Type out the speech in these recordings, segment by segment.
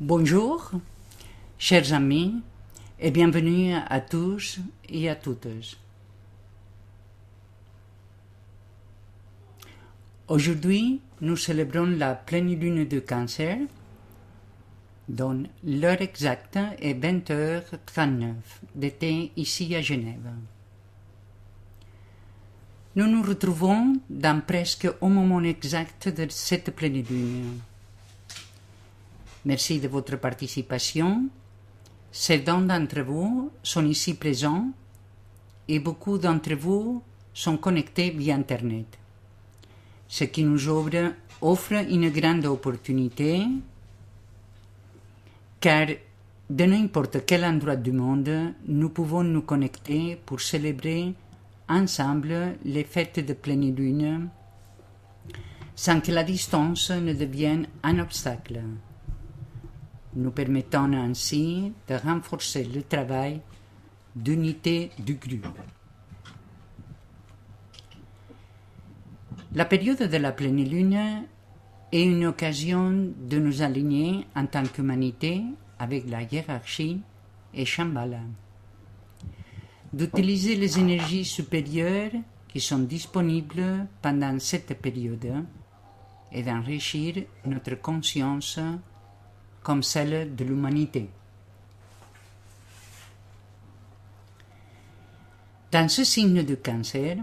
Bonjour, chers amis, et bienvenue à tous et à toutes. Aujourd'hui, nous célébrons la pleine lune de cancer, dont l'heure exacte est 20h39 d'été ici à Genève. Nous nous retrouvons dans presque au moment exact de cette pleine lune. Merci de votre participation. Certains d'entre vous sont ici présents et beaucoup d'entre vous sont connectés via Internet, ce qui nous ouvre, offre une grande opportunité car de n'importe quel endroit du monde, nous pouvons nous connecter pour célébrer ensemble les fêtes de pleine lune sans que la distance ne devienne un obstacle nous permettant ainsi de renforcer le travail d'unité du groupe. La période de la pleine lune est une occasion de nous aligner en tant qu'humanité avec la hiérarchie et Shambhala, d'utiliser les énergies supérieures qui sont disponibles pendant cette période et d'enrichir notre conscience comme celle de l'humanité. Dans ce signe de cancer,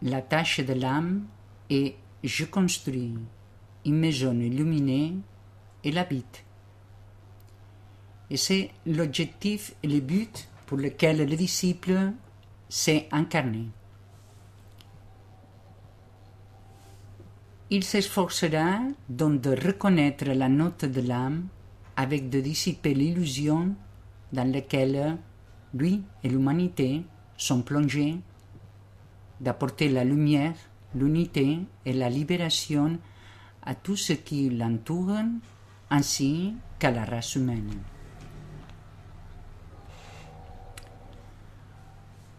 la tâche de l'âme est je construis une maison illuminée et l'habite. Et c'est l'objectif et le but pour lequel le disciple s'est incarné. Il s'efforcera donc de reconnaître la note de l'âme avec de dissiper l'illusion dans laquelle lui et l'humanité sont plongés, d'apporter la lumière, l'unité et la libération à tout ce qui l'entoure ainsi qu'à la race humaine.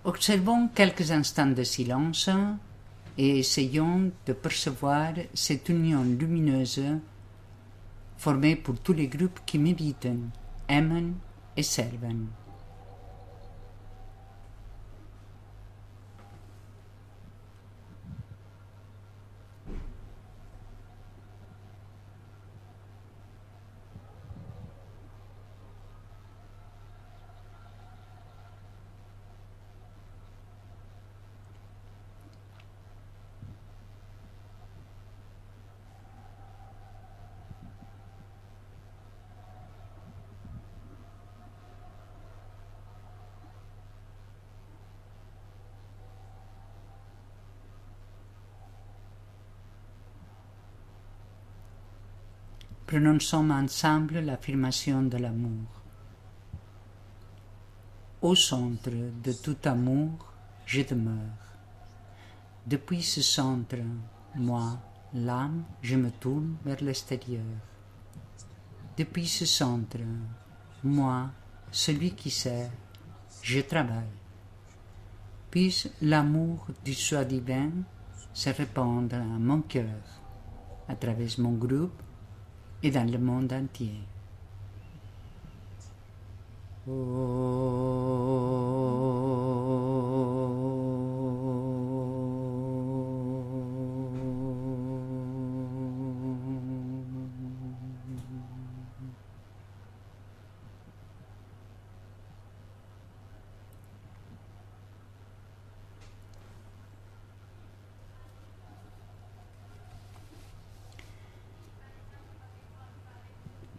Observons quelques instants de silence et essayons de percevoir cette union lumineuse formée pour tous les groupes qui méditent, aiment et servent. Prononçons ensemble l'affirmation de l'amour. Au centre de tout amour, je demeure. Depuis ce centre, moi, l'âme, je me tourne vers l'extérieur. Depuis ce centre, moi, celui qui sert, je travaille. Puisse l'amour du soi divin se répandre à mon cœur, à travers mon groupe et dans le monde entier.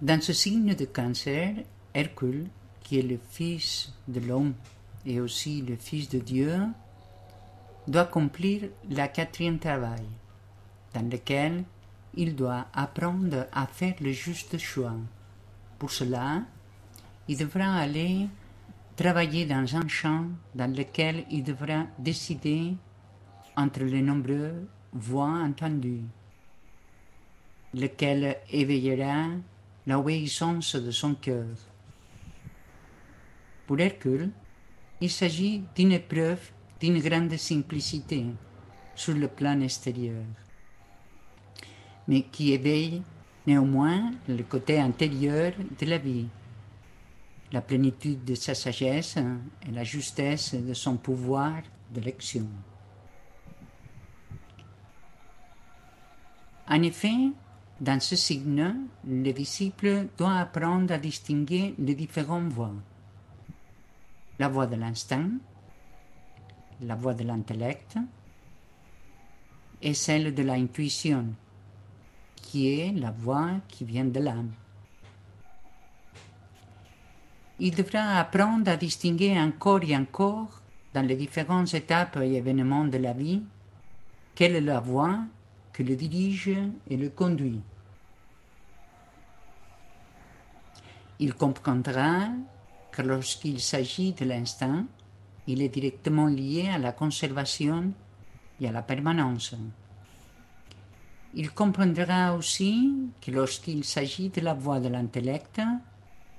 Dans ce signe de cancer, Hercule, qui est le fils de l'homme et aussi le fils de Dieu, doit accomplir la quatrième travail, dans lequel il doit apprendre à faire le juste choix. Pour cela, il devra aller travailler dans un champ dans lequel il devra décider entre les nombreux voix entendues, lequel éveillera l'obéissance de son cœur. Pour Hercule, il s'agit d'une épreuve d'une grande simplicité sur le plan extérieur, mais qui éveille néanmoins le côté intérieur de la vie, la plénitude de sa sagesse et la justesse de son pouvoir d'élection. En effet, dans ce signe, le disciple doit apprendre à distinguer les différentes voies. La voie de l'instinct, la voie de l'intellect et celle de l'intuition, qui est la voie qui vient de l'âme. Il devra apprendre à distinguer encore et encore, dans les différentes étapes et événements de la vie, quelle est la voie que le dirige et le conduit. Il comprendra que lorsqu'il s'agit de l'instinct, il est directement lié à la conservation et à la permanence. Il comprendra aussi que lorsqu'il s'agit de la voie de l'intellect,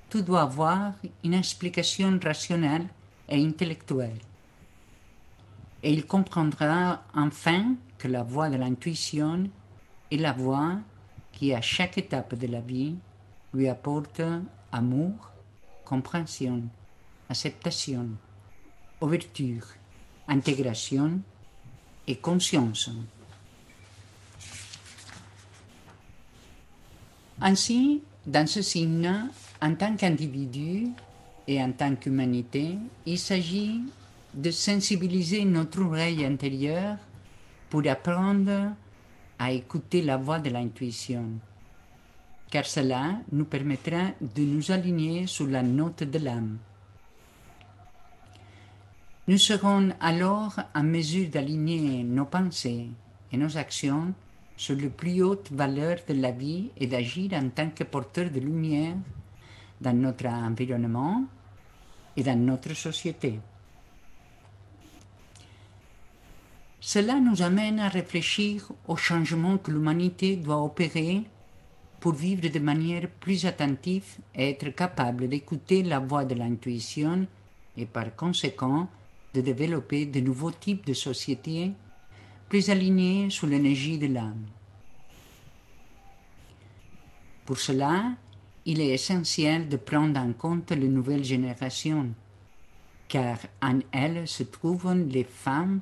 tout doit avoir une explication rationnelle et intellectuelle. Et il comprendra enfin que la voie de l'intuition est la voie qui, à chaque étape de la vie, lui apporte amour, compréhension, acceptation, ouverture, intégration et conscience. Ainsi, dans ce signe, en tant qu'individu et en tant qu'humanité, il s'agit de sensibiliser notre oreille intérieure pour apprendre à écouter la voix de l'intuition, car cela nous permettra de nous aligner sur la note de l'âme. Nous serons alors en mesure d'aligner nos pensées et nos actions sur les plus hautes valeurs de la vie et d'agir en tant que porteurs de lumière dans notre environnement et dans notre société. Cela nous amène à réfléchir aux changements que l'humanité doit opérer pour vivre de manière plus attentive et être capable d'écouter la voix de l'intuition et par conséquent de développer de nouveaux types de sociétés plus alignés sur l'énergie de l'âme. Pour cela, il est essentiel de prendre en compte les nouvelles générations, car en elles se trouvent les femmes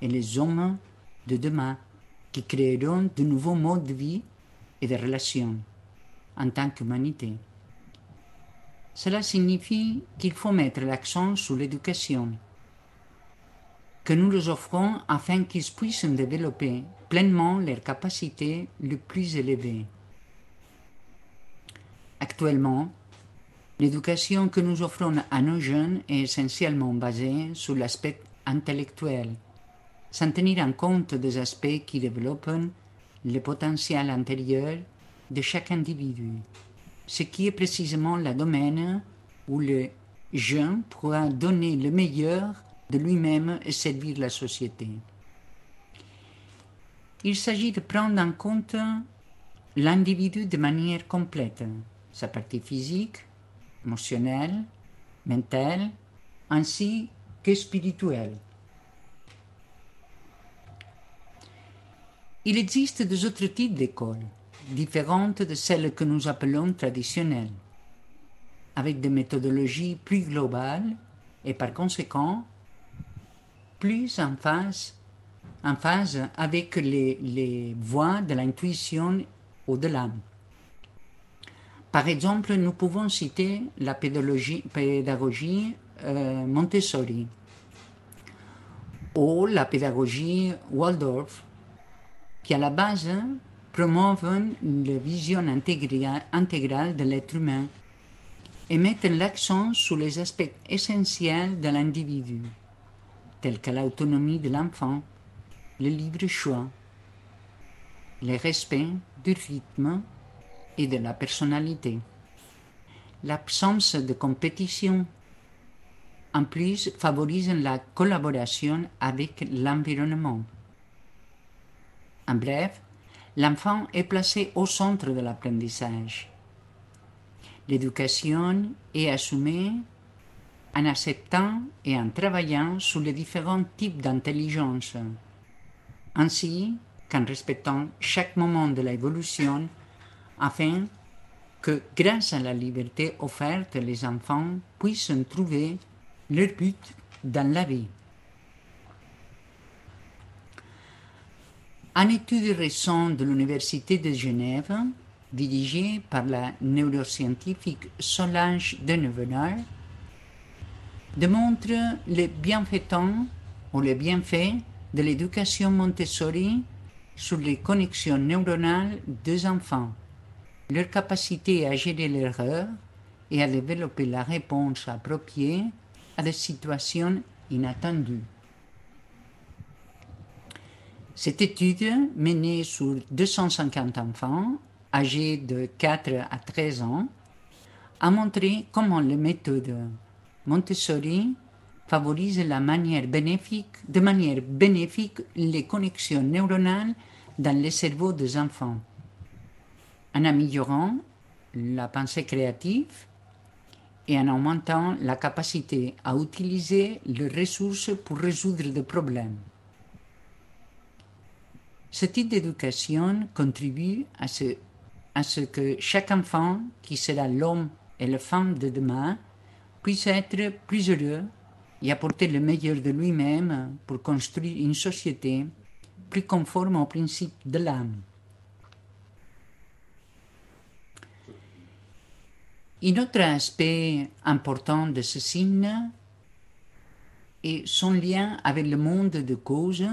et les hommes de demain qui créeront de nouveaux modes de vie et de relations en tant qu'humanité. Cela signifie qu'il faut mettre l'accent sur l'éducation, que nous leur offrons afin qu'ils puissent développer pleinement leurs capacités les plus élevées. Actuellement, l'éducation que nous offrons à nos jeunes est essentiellement basée sur l'aspect intellectuel sans tenir en compte des aspects qui développent le potentiel intérieur de chaque individu, ce qui est précisément le domaine où le jeune pourra donner le meilleur de lui-même et servir la société. Il s'agit de prendre en compte l'individu de manière complète, sa partie physique, émotionnelle, mentale, ainsi que spirituelle. Il existe des autres types d'écoles, différentes de celles que nous appelons traditionnelles, avec des méthodologies plus globales et par conséquent plus en phase, avec les, voies de l'intuition ou de l'âme. Par exemple, nous pouvons citer la pédagogie, pédagogie euh, Montessori ou la pédagogie Waldorf qui à la base promeuvent la vision intégrale de l'être humain et mettent l'accent sur les aspects essentiels de l'individu, tels que l'autonomie de l'enfant, le libre choix, le respect du rythme et de la personnalité, l'absence de compétition. En plus, favorise la collaboration avec l'environnement. En bref, l'enfant est placé au centre de l'apprentissage. L'éducation est assumée en acceptant et en travaillant sur les différents types d'intelligence, ainsi qu'en respectant chaque moment de l'évolution afin que grâce à la liberté offerte, les enfants puissent trouver leur but dans la vie. Une étude récente de l'Université de Genève, dirigée par la neuroscientifique Solange Deneuvenard, démontre les bienfaits de l'éducation Montessori sur les connexions neuronales des enfants, leur capacité à gérer l'erreur et à développer la réponse appropriée à des situations inattendues. Cette étude, menée sur 250 enfants âgés de 4 à 13 ans, a montré comment les méthodes Montessori favorisent de manière bénéfique les connexions neuronales dans les cerveaux des enfants, en améliorant la pensée créative et en augmentant la capacité à utiliser les ressources pour résoudre des problèmes. Ce type d'éducation contribue à ce, à ce que chaque enfant, qui sera l'homme et la femme de demain, puisse être plus heureux et apporter le meilleur de lui-même pour construire une société plus conforme aux principes de l'âme. Un autre aspect important de ce signe est son lien avec le monde de cause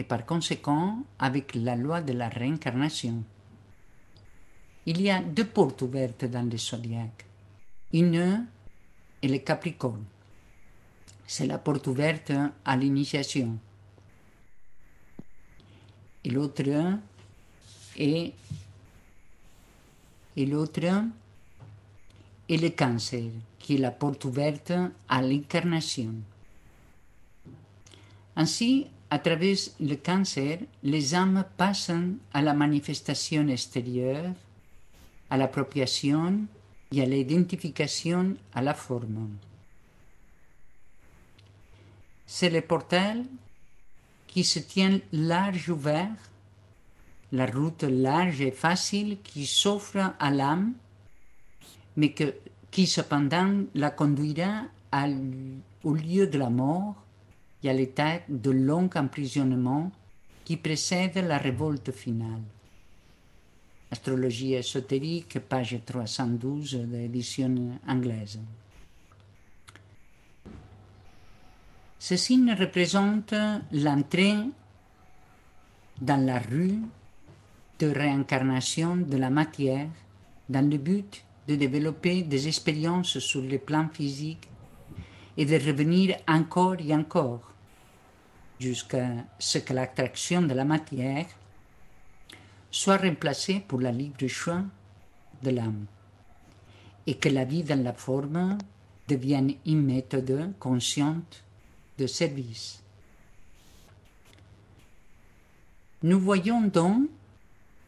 et par conséquent avec la loi de la réincarnation. Il y a deux portes ouvertes dans le zodiaque. Une est le Capricorne. C'est la porte ouverte à l'initiation. Et l'autre est, et l'autre est le Cancer, qui est la porte ouverte à l'incarnation. Ainsi, à travers le cancer, les âmes passent à la manifestation extérieure, à l'appropriation et à l'identification à la forme. C'est le portail qui se tient large ouvert, la route large et facile qui s'offre à l'âme, mais qui cependant la conduira au lieu de la mort et à l'état de long emprisonnement qui précède la révolte finale. Astrologie ésotérique, page 312 de l'édition anglaise. Ce signe représente l'entrée dans la rue de réincarnation de la matière dans le but de développer des expériences sur le plan physique et de revenir encore et encore jusqu'à ce que l'attraction de la matière soit remplacée pour la libre choix de l'âme et que la vie dans la forme devienne une méthode consciente de service. Nous voyons donc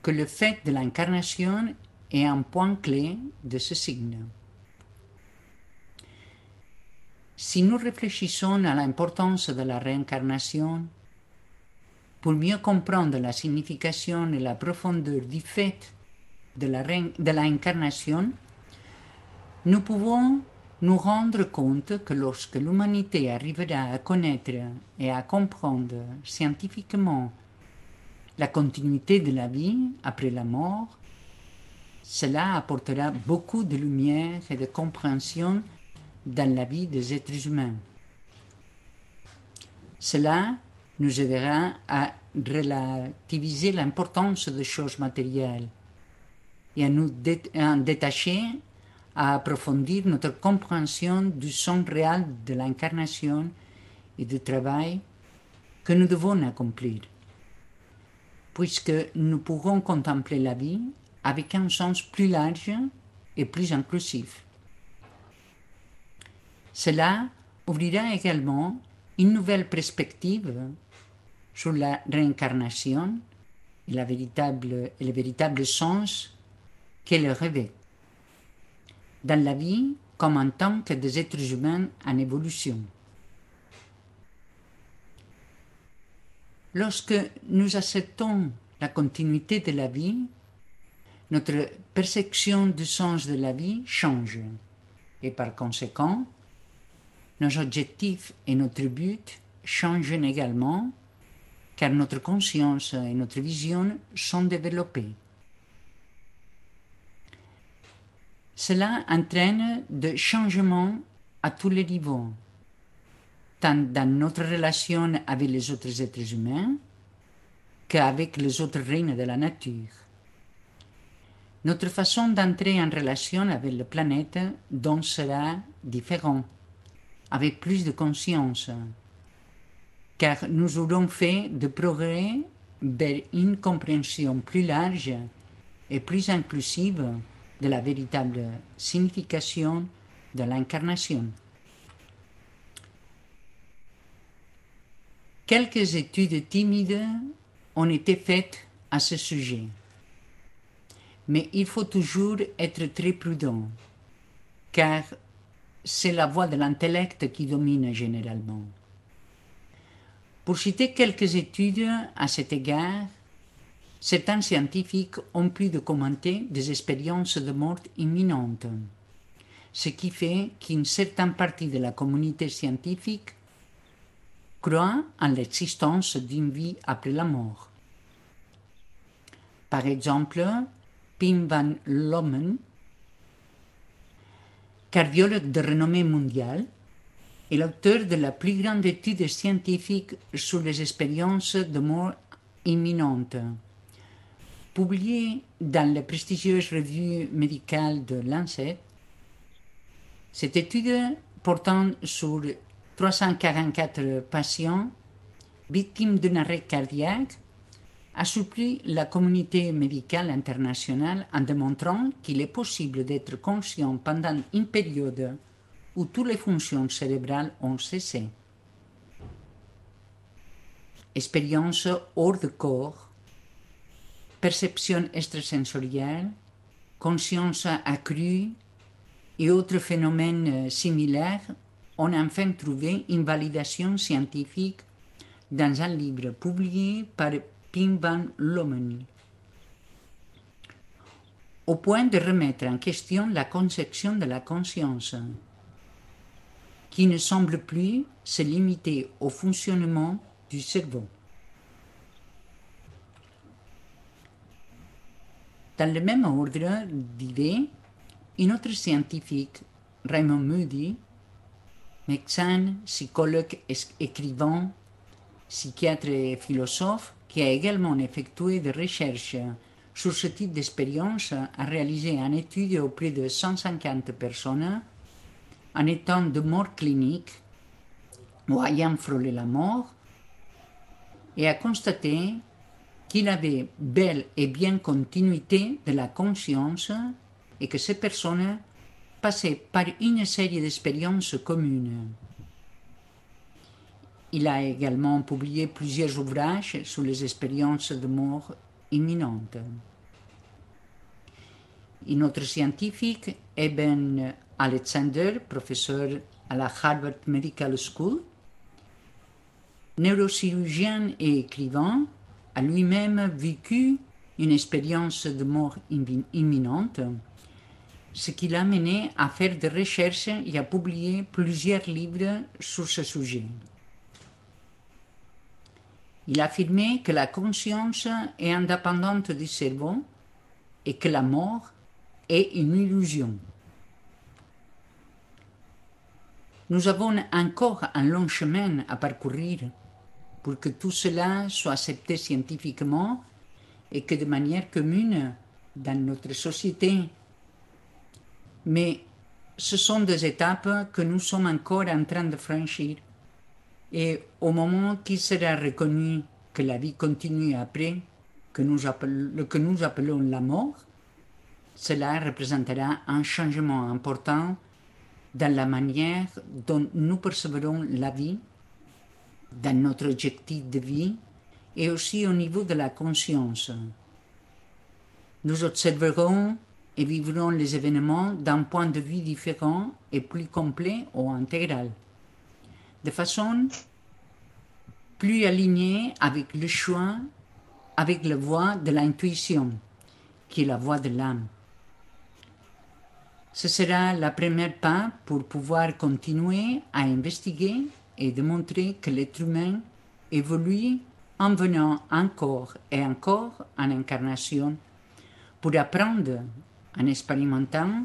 que le fait de l'incarnation est un point clé de ce signe. Si nous réfléchissons à l'importance de la réincarnation, pour mieux comprendre la signification et la profondeur du fait de la, nous pouvons nous rendre compte que lorsque l'humanité arrivera à connaître et à comprendre scientifiquement la continuité de la vie après la mort, cela apportera beaucoup de lumière et de compréhension dans la vie des êtres humains. Cela nous aidera à relativiser l'importance des choses matérielles et à nous détacher, à approfondir notre compréhension du sens réel de l'incarnation et du travail que nous devons accomplir, puisque nous pourrons contempler la vie avec un sens plus large et plus inclusif. Cela ouvrira également une nouvelle perspective sur la réincarnation et, véritable, et le véritable sens qu'elle revêt dans la vie comme en tant que des êtres humains en évolution. Lorsque nous acceptons la continuité de la vie, notre perception du sens de la vie change. Et par conséquent, nos objectifs et notre but changent également car notre conscience et notre vision sont développées. Cela entraîne des changements à tous les niveaux, tant dans notre relation avec les autres êtres humains qu'avec les autres règnes de la nature. Notre façon d'entrer en relation avec la planète donc sera différente, avec plus de conscience, car nous aurons fait de progrès vers une compréhension plus large et plus inclusive de la véritable signification de l'incarnation. Quelques études timides ont été faites à ce sujet, mais il faut toujours être très prudent, car c'est la voie de l'intellect qui domine généralement. Pour citer quelques études à cet égard, certains scientifiques ont pu documenter des expériences de mort imminente, ce qui fait qu'une certaine partie de la communauté scientifique croit en l'existence d'une vie après la mort. Par exemple, Pim van Lommen, cardiologue de renommée mondiale, est l'auteur de la plus grande étude scientifique sur les expériences de mort imminente. Publiée dans la prestigieuse revue médicale de Lancet, cette étude portant sur 344 patients victimes d'un arrêt cardiaque a surpris la communauté médicale internationale en démontrant qu'il est possible d'être conscient pendant une période où toutes les fonctions cérébrales ont cessé. Expérience hors de corps, perception extrasensorielle, conscience accrue et autres phénomènes similaires ont enfin trouvé une validation scientifique dans un livre publié par Pim van Lommel, au point de remettre en question la conception de la conscience qui ne semble plus se limiter au fonctionnement du cerveau. Dans le même ordre d'idées, un autre scientifique, Raymond Moody, médecin, psychologue, écrivain, psychiatre et philosophe, qui a également effectué des recherches sur ce type d'expérience, a réalisé une étude auprès de 150 personnes en état de mort clinique ou ayant frôlé la mort et a constaté qu'il avait belle et bien continuité de la conscience et que ces personnes passaient par une série d'expériences communes. Il a également publié plusieurs ouvrages sur les expériences de mort imminente. Un autre scientifique, Eben Alexander, professeur à la Harvard Medical School, neurochirurgien et écrivain, a lui-même vécu une expérience de mort imminente, ce qui l'a mené à faire des recherches et à publier plusieurs livres sur ce sujet. Il a affirmé que la conscience est indépendante du cerveau et que la mort est une illusion. Nous avons encore un long chemin à parcourir pour que tout cela soit accepté scientifiquement et que de manière commune dans notre société. Mais ce sont des étapes que nous sommes encore en train de franchir. Et au moment qu'il sera reconnu que la vie continue après, que nous, appelons, que nous appelons la mort, cela représentera un changement important dans la manière dont nous percevrons la vie, dans notre objectif de vie et aussi au niveau de la conscience. Nous observerons et vivrons les événements d'un point de vue différent et plus complet ou intégral, de façon plus alignée avec le choix, avec la voie de l'intuition, qui est la voix de l'âme. Ce sera la première pas pour pouvoir continuer à investiguer et démontrer que l'être humain évolue en venant encore et encore en incarnation pour apprendre en expérimentant,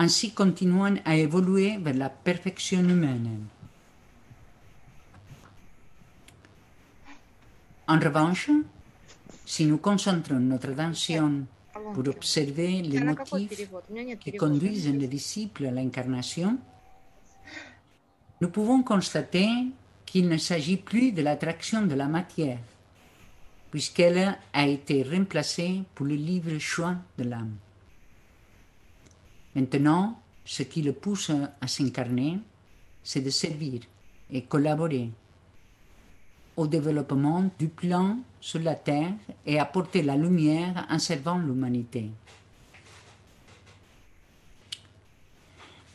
ainsi continuant à évoluer vers la perfection humaine. En revanche, si nous concentrons notre attention pour observer les motifs qui conduisent les disciples à l'incarnation, nous pouvons constater qu'il ne s'agit plus de l'attraction de la matière, puisqu'elle a été remplacée pour le libre choix de l'âme. Maintenant, ce qui le pousse à s'incarner, c'est de servir et collaborer au développement du plan sur la Terre et apporter la lumière en servant l'humanité.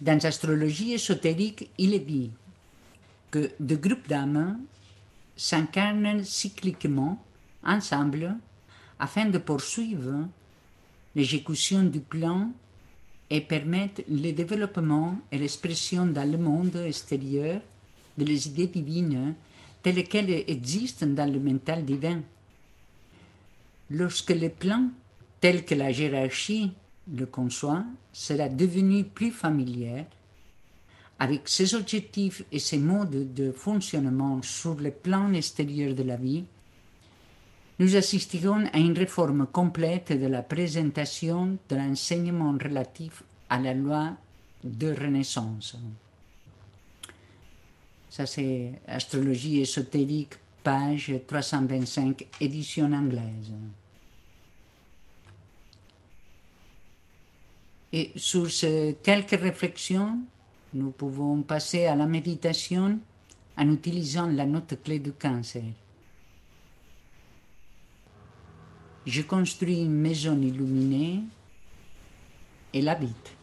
Dans l'astrologie ésotérique, il est dit que deux groupes d'âmes s'incarnent cycliquement ensemble afin de poursuivre l'exécution du plan et permettre le développement et l'expression dans le monde extérieur de les idées divines telles qu'elles existent dans le mental divin. Lorsque le plan, tel que la hiérarchie le conçoit, sera devenu plus familier, avec ses objectifs et ses modes de fonctionnement sur le plan extérieur de la vie, nous assisterons à une réforme complète de la présentation de l'enseignement relatif à la loi de Renaissance. Ça, c'est Astrologie ésotérique, page 325, édition anglaise. Et sur ces quelques réflexions, nous pouvons passer à la méditation en utilisant la note clé du cancer. Je construis une maison illuminée et l'habite.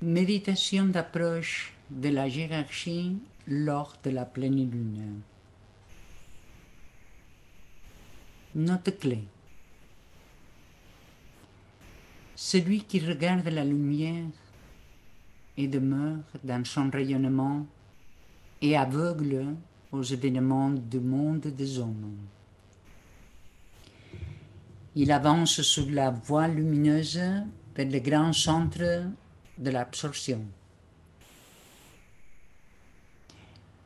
Méditation d'approche de la hiérarchie lors de la pleine lune. Note clé. Celui qui regarde la lumière et demeure dans son rayonnement est aveugle aux événements du monde des hommes. Il avance sur la voie lumineuse vers le grand centre de l'absorption.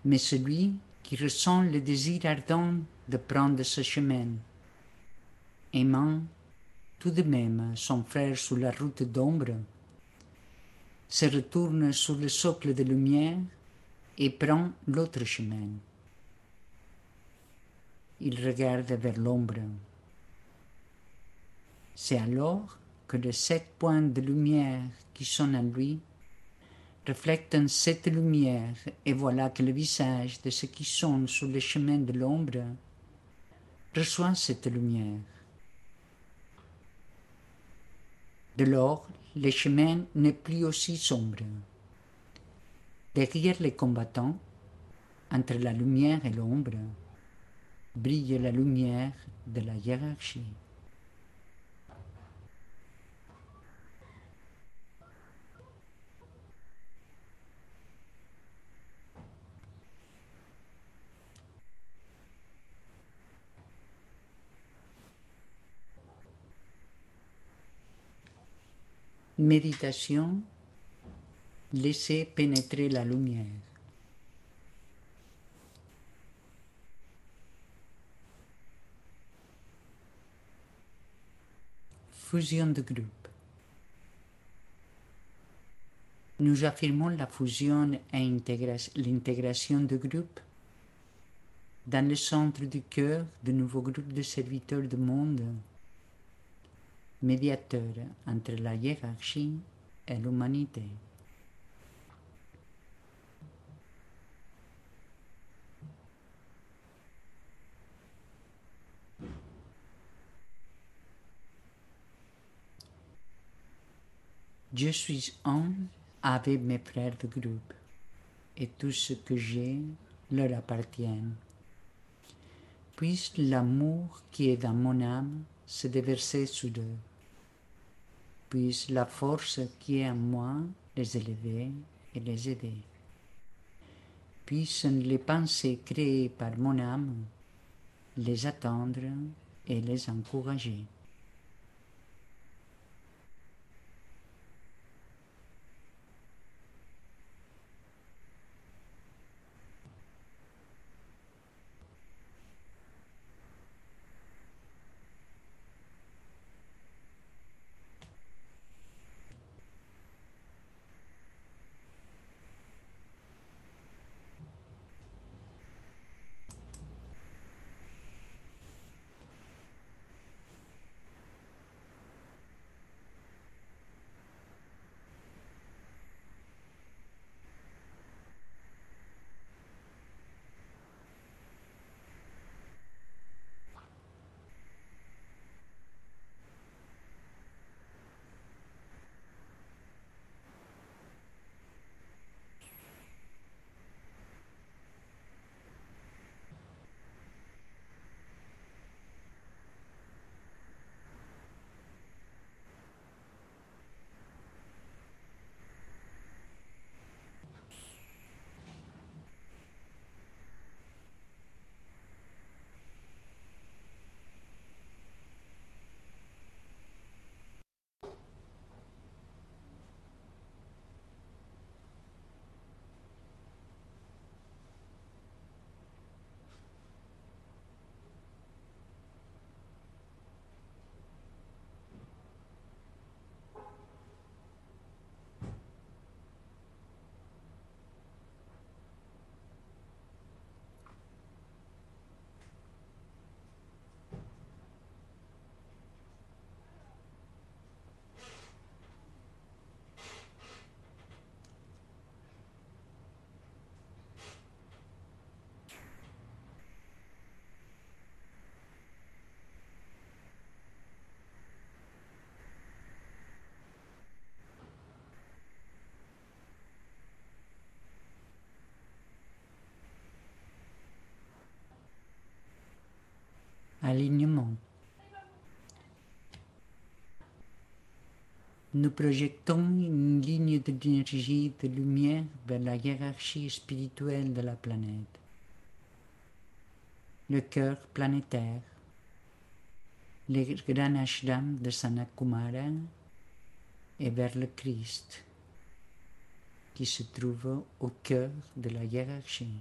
Mais celui qui ressent le désir ardent de prendre ce chemin, aimant tout de même son frère sur la route d'ombre, se retourne sur le socle de lumière et prend l'autre chemin. Il regarde vers l'ombre. C'est alors que les sept points de lumière qui sont en lui reflètent cette lumière, et voilà que le visage de ceux qui sont sur le chemin de l'ombre reçoit cette lumière. De lors, le chemin n'est plus aussi sombre. Derrière les combattants, entre la lumière et l'ombre, brille la lumière de la hiérarchie. Méditation, laissez pénétrer la lumière. Fusion de groupe. Nous affirmons la fusion et l'intégration de groupe dans le centre du cœur de nouveaux groupes de serviteurs du monde médiateur entre la hiérarchie et l'humanité. Je suis un avec mes frères de groupe et tout ce que j'ai leur appartient. Puisse l'amour qui est dans mon âme se déverser sur eux. Puisse la force qui est en moi les élever et les aider. Puissent les pensées créées par mon âme les attendre et les encourager. Nous projetons une ligne d'énergie de lumière vers la hiérarchie spirituelle de la planète. Le cœur planétaire, les grands ashrams de Sanakumara et vers le Christ qui se trouve au cœur de la hiérarchie.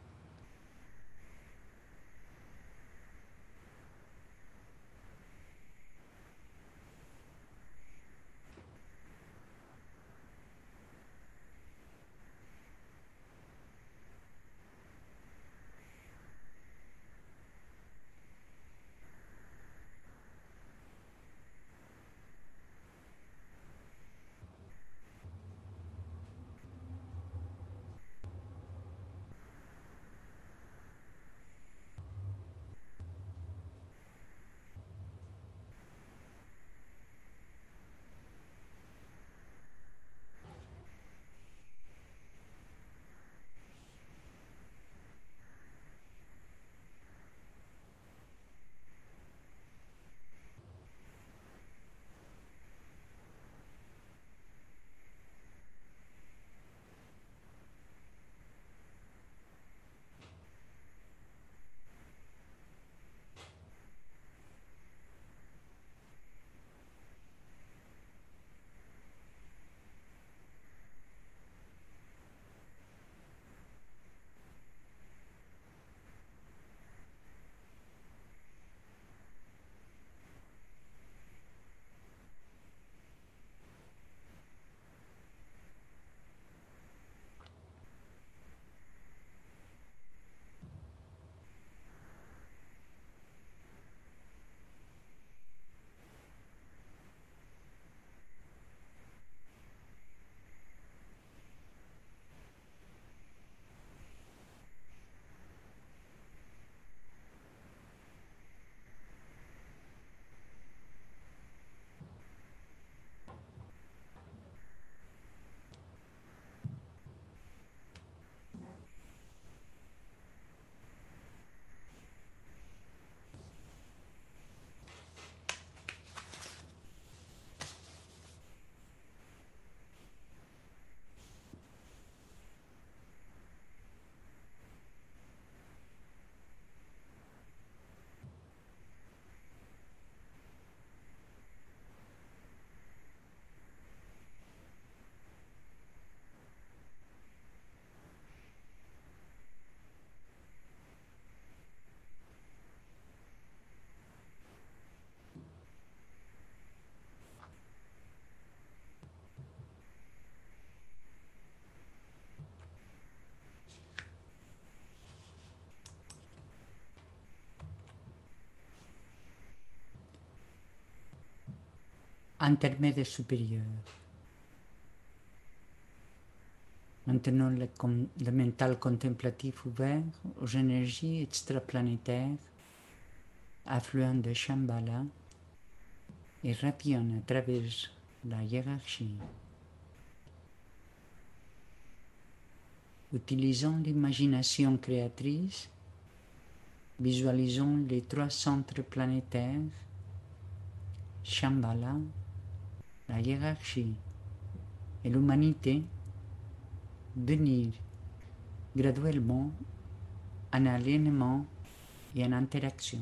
Intermédiaire supérieur. Maintenant, le, mental contemplatif ouvert aux énergies extraplanétaires, affluent de Shambhala, et rapillonne à travers la hiérarchie. Utilisant l'imagination créatrice, visualisons les trois centres planétaires, Shambhala, la hiérarchie et l'humanité venir graduellement en alignement et en interaction.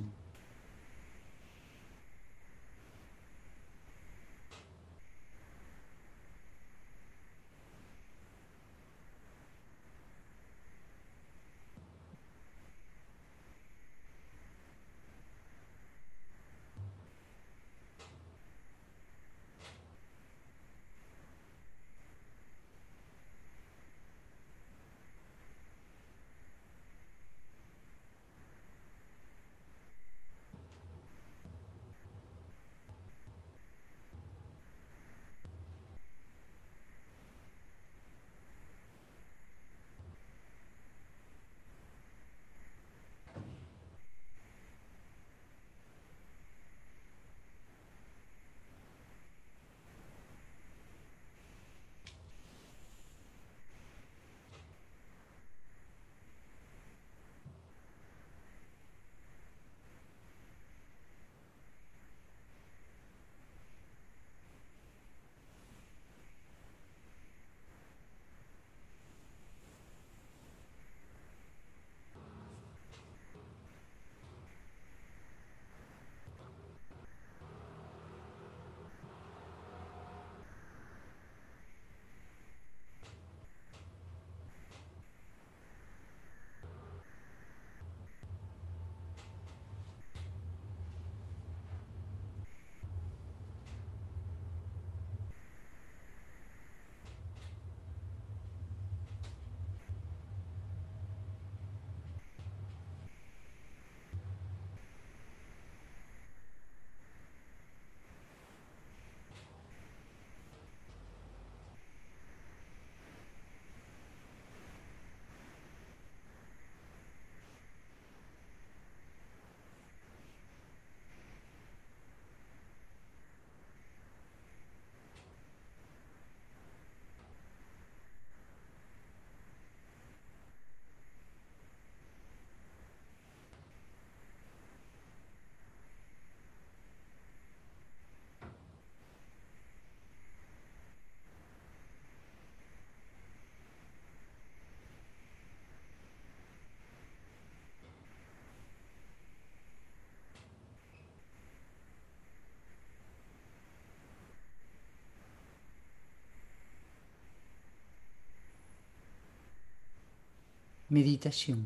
Méditation.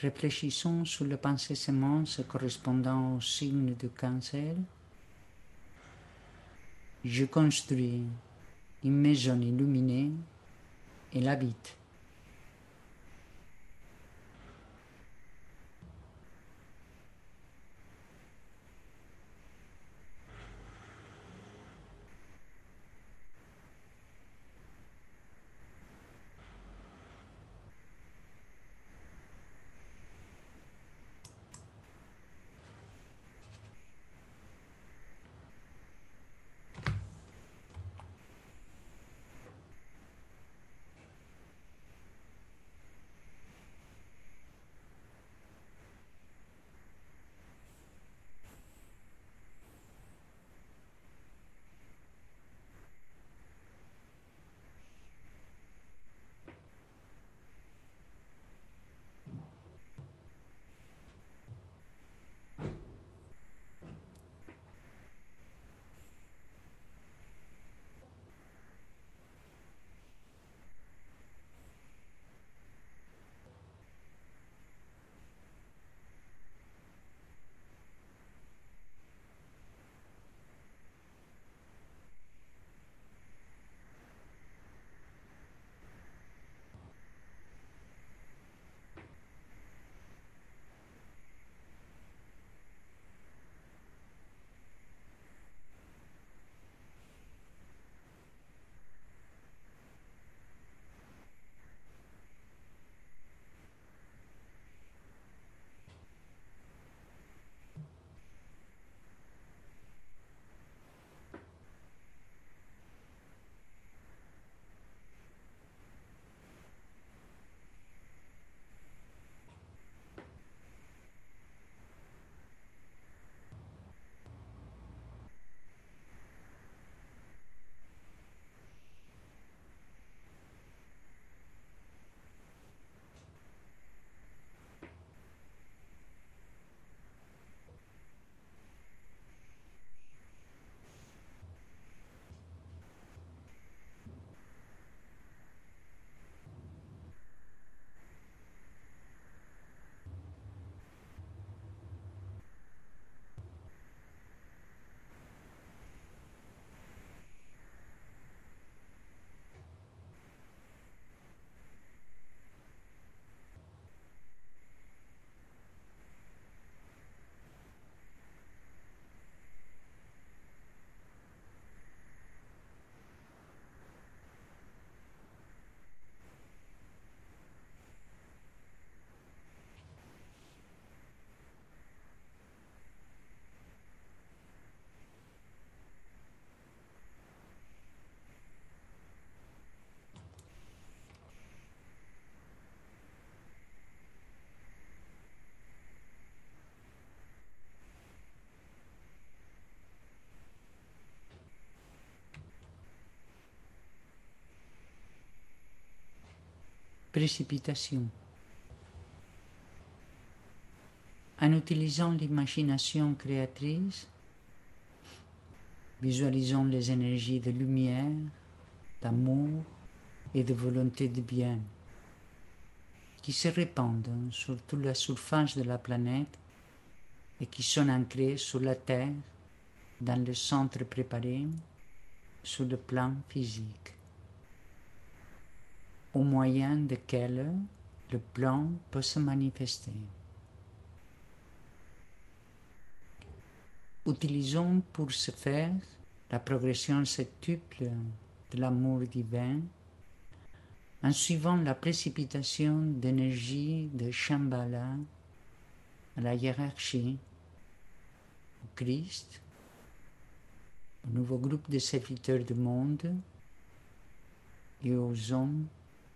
Réfléchissons sur le pensée sémence correspondant au signe du cancer. Je construis une maison illuminée et l'habite. Précipitation. En utilisant l'imagination créatrice, visualisons les énergies de lumière, d'amour et de volonté de bien qui se répandent sur toute la surface de la planète et qui sont ancrés sur la Terre dans le centre préparé sur le plan physique, au moyen desquels le plan peut se manifester. Utilisons pour ce faire la progression septuple de l'amour divin en suivant la précipitation d'énergie de Shambhala à la hiérarchie, au Christ, au nouveau groupe de serviteurs du monde et aux hommes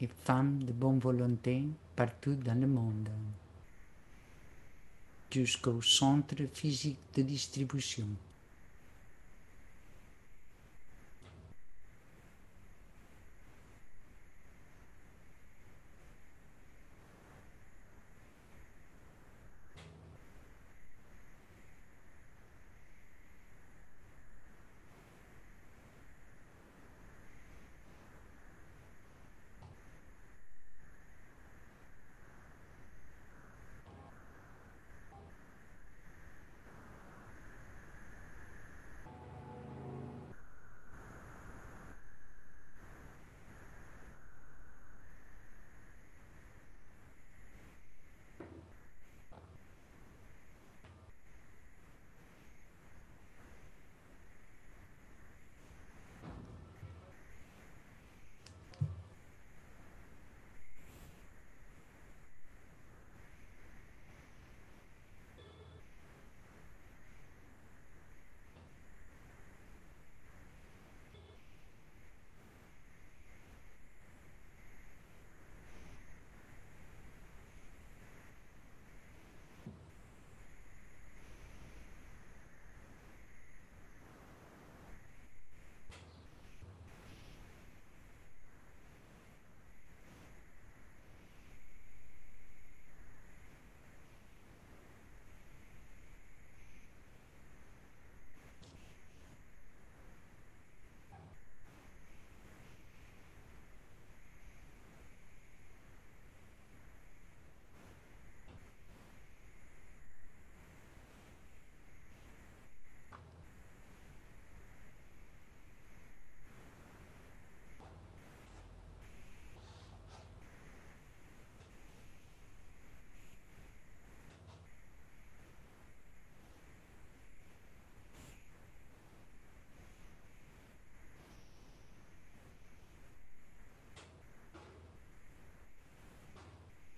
et femmes de bonne volonté partout dans le monde, jusqu'au centre physique de distribution.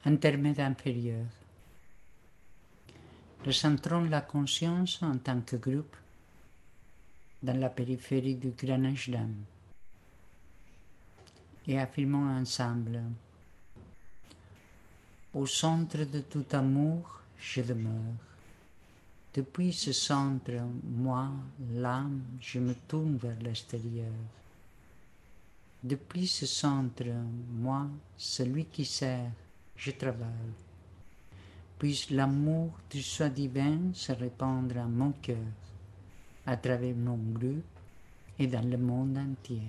Intermède inférieur. Recentrons la conscience en tant que groupe dans la périphérie du Grand Ashram et affirmons ensemble Au centre de tout amour, je demeure. Depuis ce centre, moi, l'âme, je me tourne vers l'extérieur. Depuis ce centre, moi, celui qui sert, je travaille. Puisse l'amour du soi divin se répandre à mon cœur, à travers mon groupe et dans le monde entier.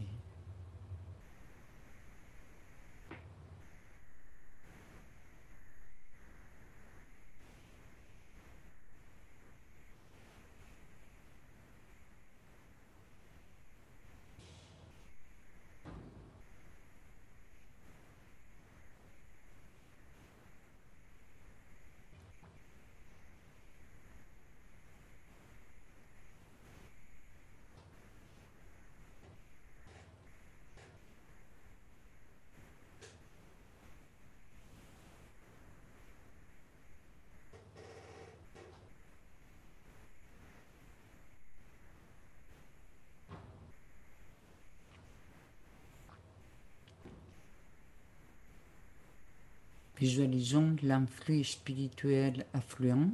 Visualisons l'influx spirituel affluent,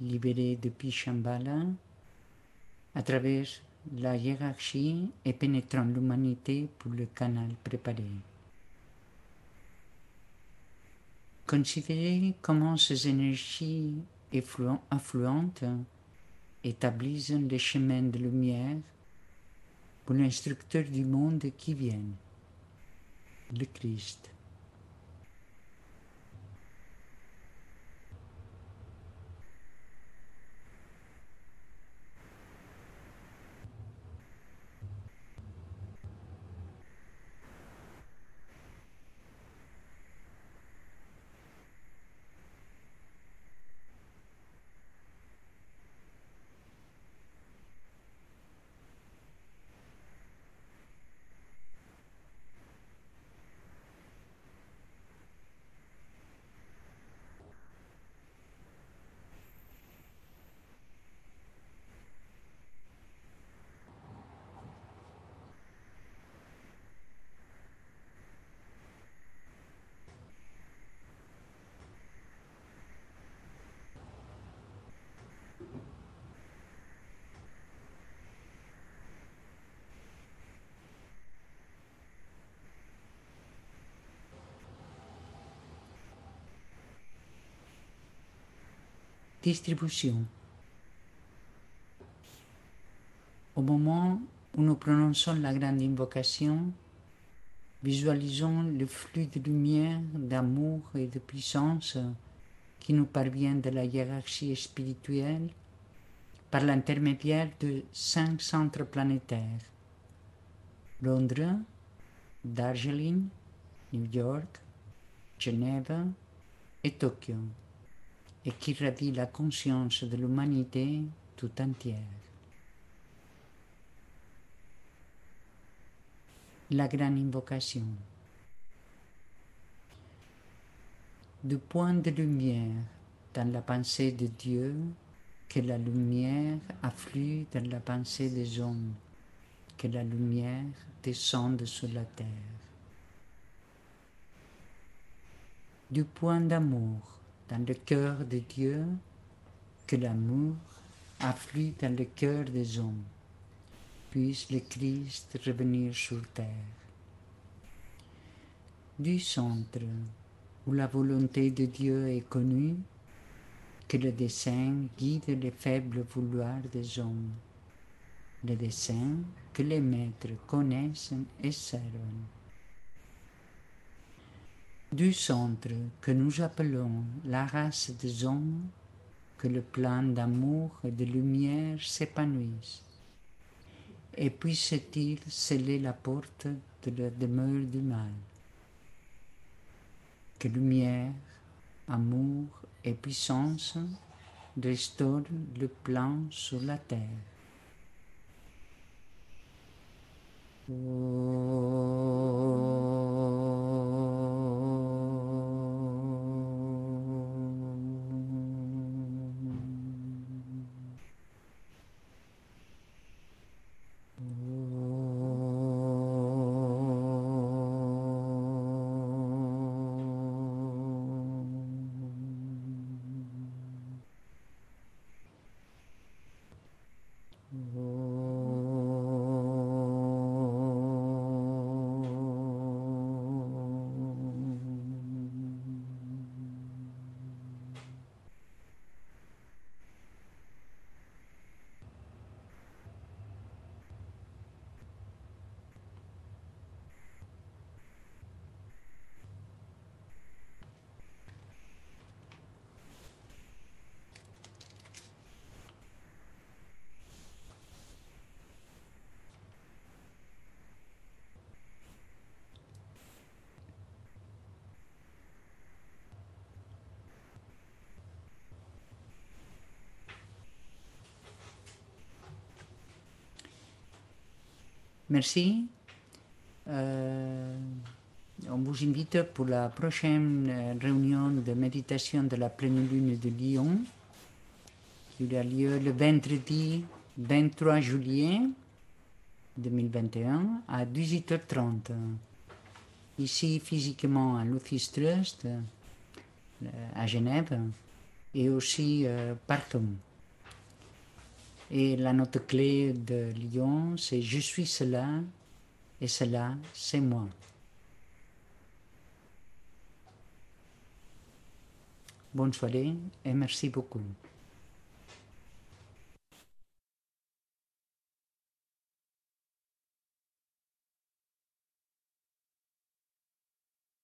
libéré depuis Shambhala, à travers la hiérarchie et pénétrant l'humanité pour le canal préparé. Considérez comment ces énergies affluentes établissent les chemins de lumière pour l'instructeur du monde qui vient, le Christ. Distribution. Au moment où nous prononçons la grande invocation, visualisons le flux de lumière, d'amour et de puissance qui nous parvient de la hiérarchie spirituelle par l'intermédiaire de cinq centres planétaires Londres, Darjeeling, New York, Genève et Tokyo et qui ravit la conscience de l'humanité tout entière. La grande invocation. Du point de lumière dans la pensée de Dieu, que la lumière afflue dans la pensée des hommes, que la lumière descende sur la terre. Du point d'amour dans le cœur de Dieu que l'amour afflue dans le cœur des hommes. Puisse le Christ revenir sur terre. Du centre où la volonté de Dieu est connue, que le dessein guide les faibles vouloirs des hommes, le dessein que les maîtres connaissent et servent du centre que nous appelons la race des hommes, que le plan d'amour et de lumière s'épanouisse, et puisse-t-il sceller la porte de la demeure du mal. Que lumière, amour et puissance restaurent le plan sur la terre. Merci. Euh, on vous invite pour la prochaine euh, réunion de méditation de la pleine lune de Lyon, qui aura lieu le vendredi 23 juillet 2021 à 18h30. Ici, physiquement, à l'Office Trust, euh, à Genève, et aussi partout. Et la note clé de Lyon, c'est Je suis cela et cela, c'est moi. Bonne soirée et merci beaucoup.